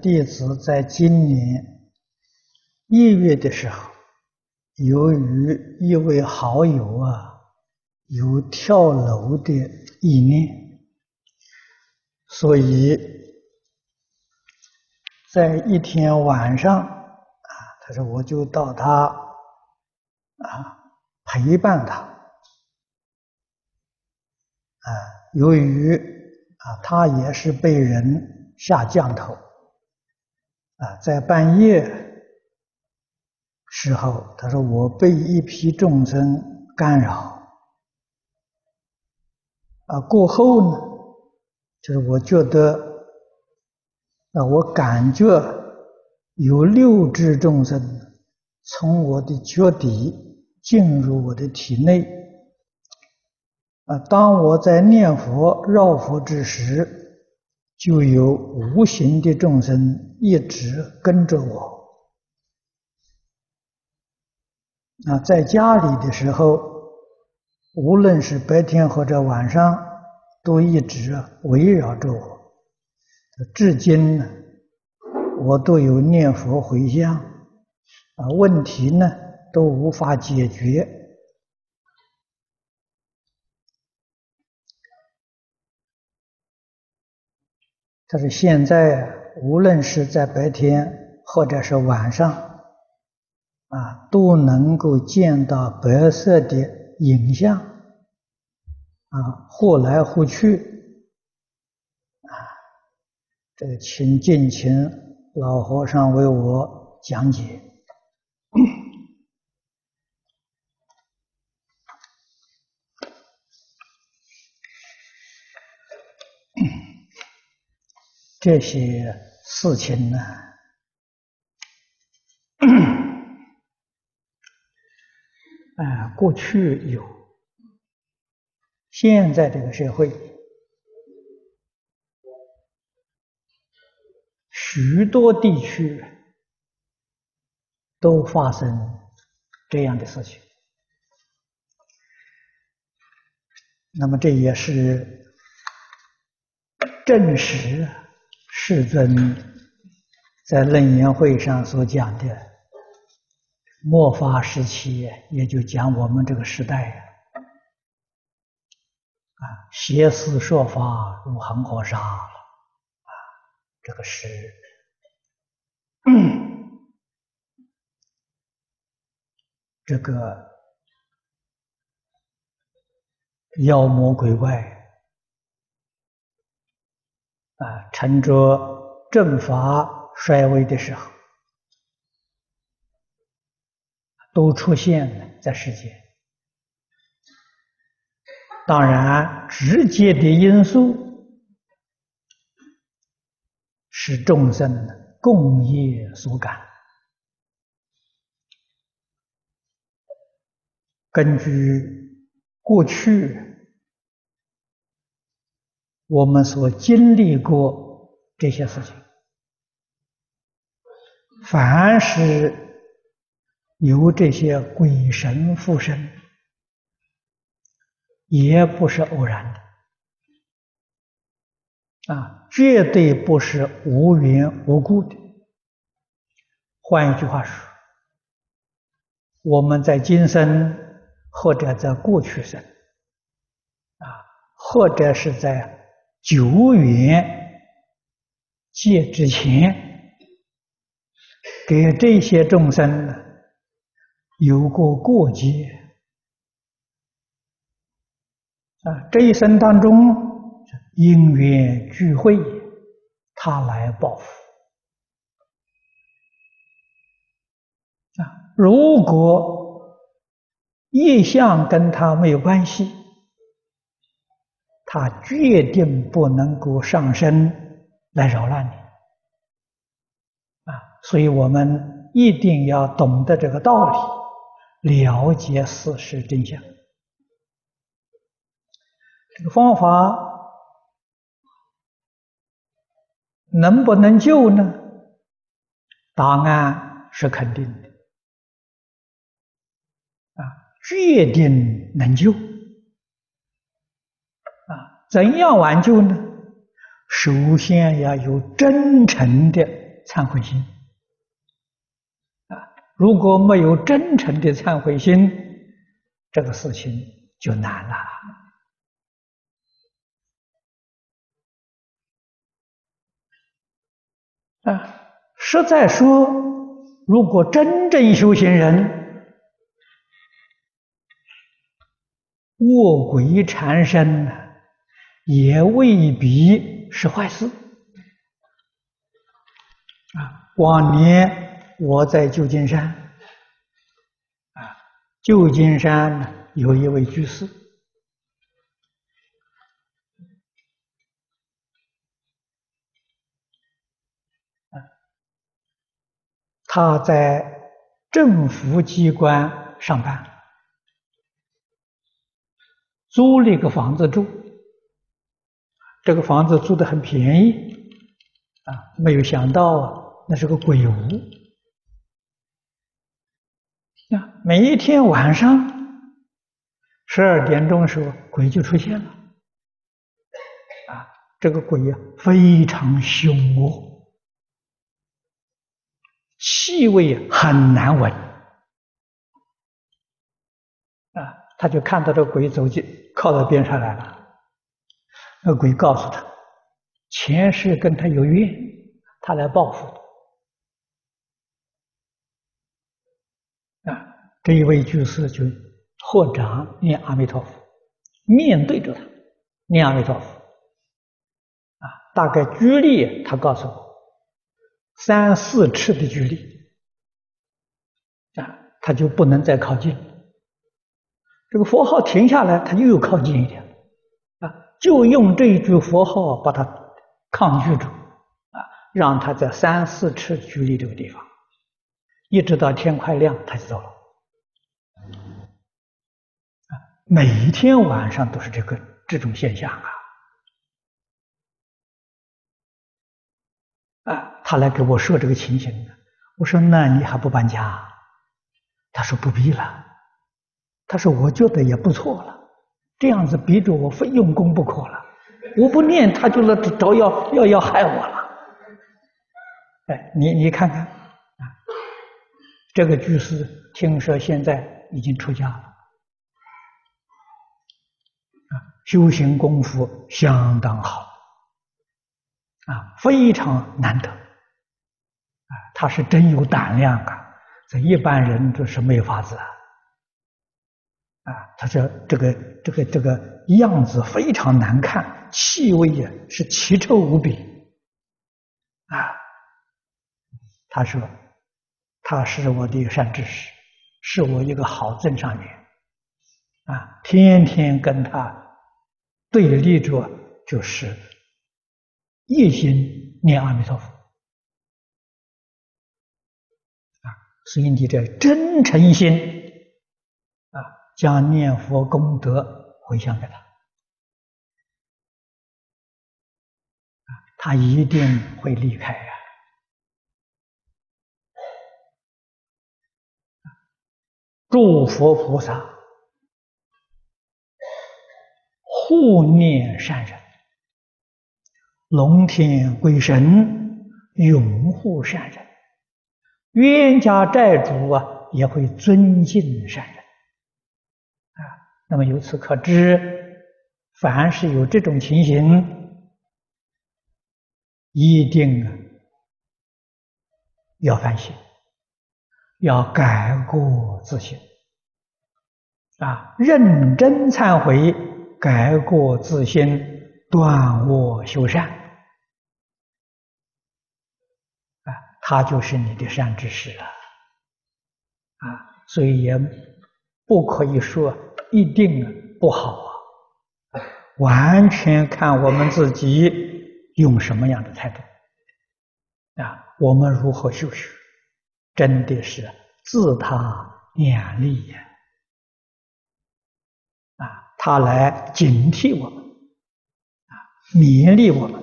弟子在今年一月的时候，由于一位好友啊有跳楼的意念，所以在一天晚上啊，他说我就到他啊陪伴他啊，由于啊他也是被人下降头。啊，在半夜时候，他说我被一批众生干扰。啊，过后呢，就是我觉得，啊，我感觉有六只众生从我的脚底进入我的体内。啊，当我在念佛绕佛之时。就有无形的众生一直跟着我。那在家里的时候，无论是白天或者晚上，都一直围绕着我。至今呢，我都有念佛回向，啊，问题呢都无法解决。但是现在，无论是在白天或者是晚上，啊，都能够见到白色的影像，啊，忽来忽去，啊，这个请敬请老和尚为我讲解。这些事情呢，啊，过去有，现在这个社会，许多地区都发生这样的事情。那么这也是证实。世尊在楞严会上所讲的末法时期，也就讲我们这个时代啊，邪思说法如恒河沙了啊，这个是 这个妖魔鬼怪。啊，趁着正法衰微的时候，都出现了在世间。当然，直接的因素是众生的共业所感。根据过去。我们所经历过这些事情，凡是有这些鬼神附身，也不是偶然的，啊，绝对不是无缘无故的。换一句话说，我们在今生或者在过去生，啊，或者是在。久远劫之前，给这些众生，有过过节啊，这一生当中因缘聚会，他来报复啊。如果业相跟他没有关系。他决定不能够上身来扰乱你啊！所以我们一定要懂得这个道理，了解事实真相。这个方法能不能救呢？答案是肯定的啊，决定能救。怎样挽救呢？首先要有真诚的忏悔心啊！如果没有真诚的忏悔心，这个事情就难了啊！实在说，如果真正修行人，卧轨缠身呢，也未必是坏事。啊，往年我在旧金山，啊，旧金山有一位居士，啊，他在政府机关上班，租了一个房子住，这个房子租的很便宜。啊，没有想到啊，那是个鬼屋。啊，每一天晚上十二点钟的时候，鬼就出现了。啊，这个鬼呀，非常凶恶，气味很难闻。啊，他就看到这个鬼走进，靠到边上来了。那个鬼告诉他。前世跟他有怨，他来报复啊！这一位居士就合掌念阿弥陀佛，面对着他念阿弥陀佛啊！大概距离，他告诉我三四尺的距离啊，他就不能再靠近。这个佛号停下来，他又靠近一点！就用这一句佛号把他。抗拒住啊，让他在三四尺距离这个地方，一直到天快亮，他就走了。啊，每一天晚上都是这个这种现象啊！啊，他来给我说这个情形，我说那你还不搬家？他说不必了。他说我觉得也不错了，这样子逼着我非用功不可了。我不念，他就来找要要要害我了。哎，你你看看啊，这个居士听说现在已经出家了，啊，修行功夫相当好，啊，非常难得，啊，他是真有胆量啊，这一般人都是没法子啊。啊，他说这个这个这个样子非常难看，气味也是奇臭无比。啊，他说他是我的一个善知识，是我一个好正上缘。啊，天天跟他对立着，就是一心念阿弥陀佛。啊，所以你这真诚心。将念佛功德回向给他，他一定会离开呀！诸佛菩萨护念善人，龙天鬼神拥护善人，冤家债主啊也会尊敬善人。那么由此可知，凡是有这种情形，一定啊要反省，要改过自新，啊，认真忏悔，改过自新，断恶修善，啊，他就是你的善知识了，啊，所以也不可以说。一定不好啊！完全看我们自己用什么样的态度啊！我们如何修学，真的是自他两利呀！啊，他来警惕我们，啊，勉励我们，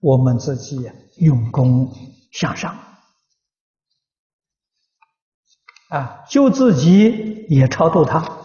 我们自己用功向上，啊，救自己也超度他。